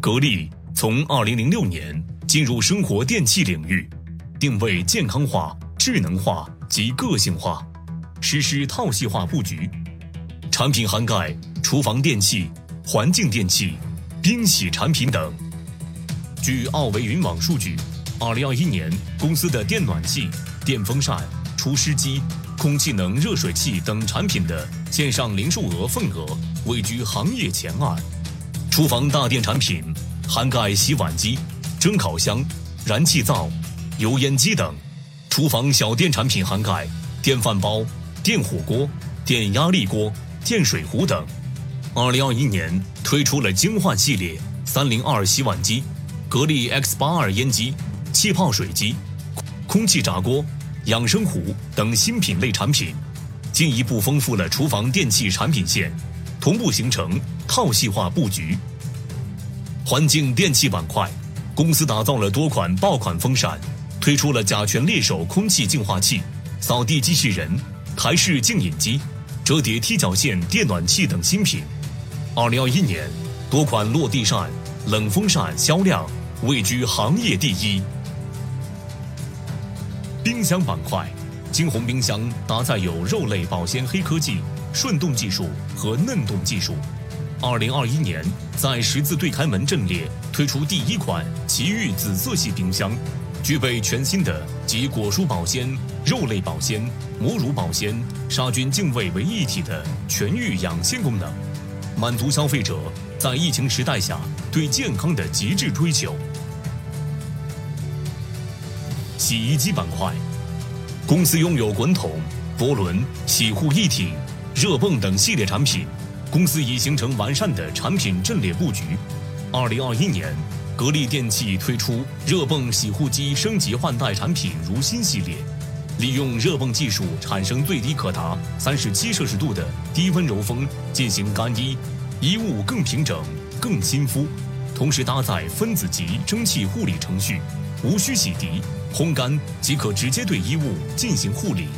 格力从二零零六年进入生活电器领域，定位健康化、智能化及个性化，实施套系化布局，产品涵盖厨房电器、环境电器、冰洗产品等。据奥维云网数据，二零二一年公司的电暖气、电风扇、除湿机、空气能热水器等产品的线上零售额份额位居行业前二。厨房大电产品涵盖洗碗机、蒸烤箱、燃气灶、油烟机等；厨房小电产品涵盖电饭煲、电火锅、电压力锅、电水壶等。二零二一年推出了精焕系列三零二洗碗机、格力 X 八二烟机、气泡水机、空气炸锅、养生壶等新品类产品，进一步丰富了厨房电器产品线，同步形成套系化布局。环境电器板块，公司打造了多款爆款风扇，推出了甲醛猎手空气净化器、扫地机器人、台式净饮机、折叠踢脚线电暖器等新品。二零二一年，多款落地扇、冷风扇销量位居行业第一。冰箱板块，金鸿冰箱搭载有肉类保鲜黑科技、顺冻技术和嫩冻技术。二零二一年，在十字对开门阵列推出第一款奇遇紫色系冰箱，具备全新的集果蔬保鲜、肉类保鲜、母乳保鲜、杀菌净味为一体的全域养鲜功能，满足消费者在疫情时代下对健康的极致追求。洗衣机板块，公司拥有滚筒、波轮、洗护一体、热泵等系列产品。公司已形成完善的产品阵列布局。二零二一年，格力电器推出热泵洗护机升级换代产品如新系列，利用热泵技术产生最低可达三十七摄氏度的低温柔风进行干衣，衣物更平整、更亲肤。同时搭载分子级蒸汽护理程序，无需洗涤、烘干即可直接对衣物进行护理。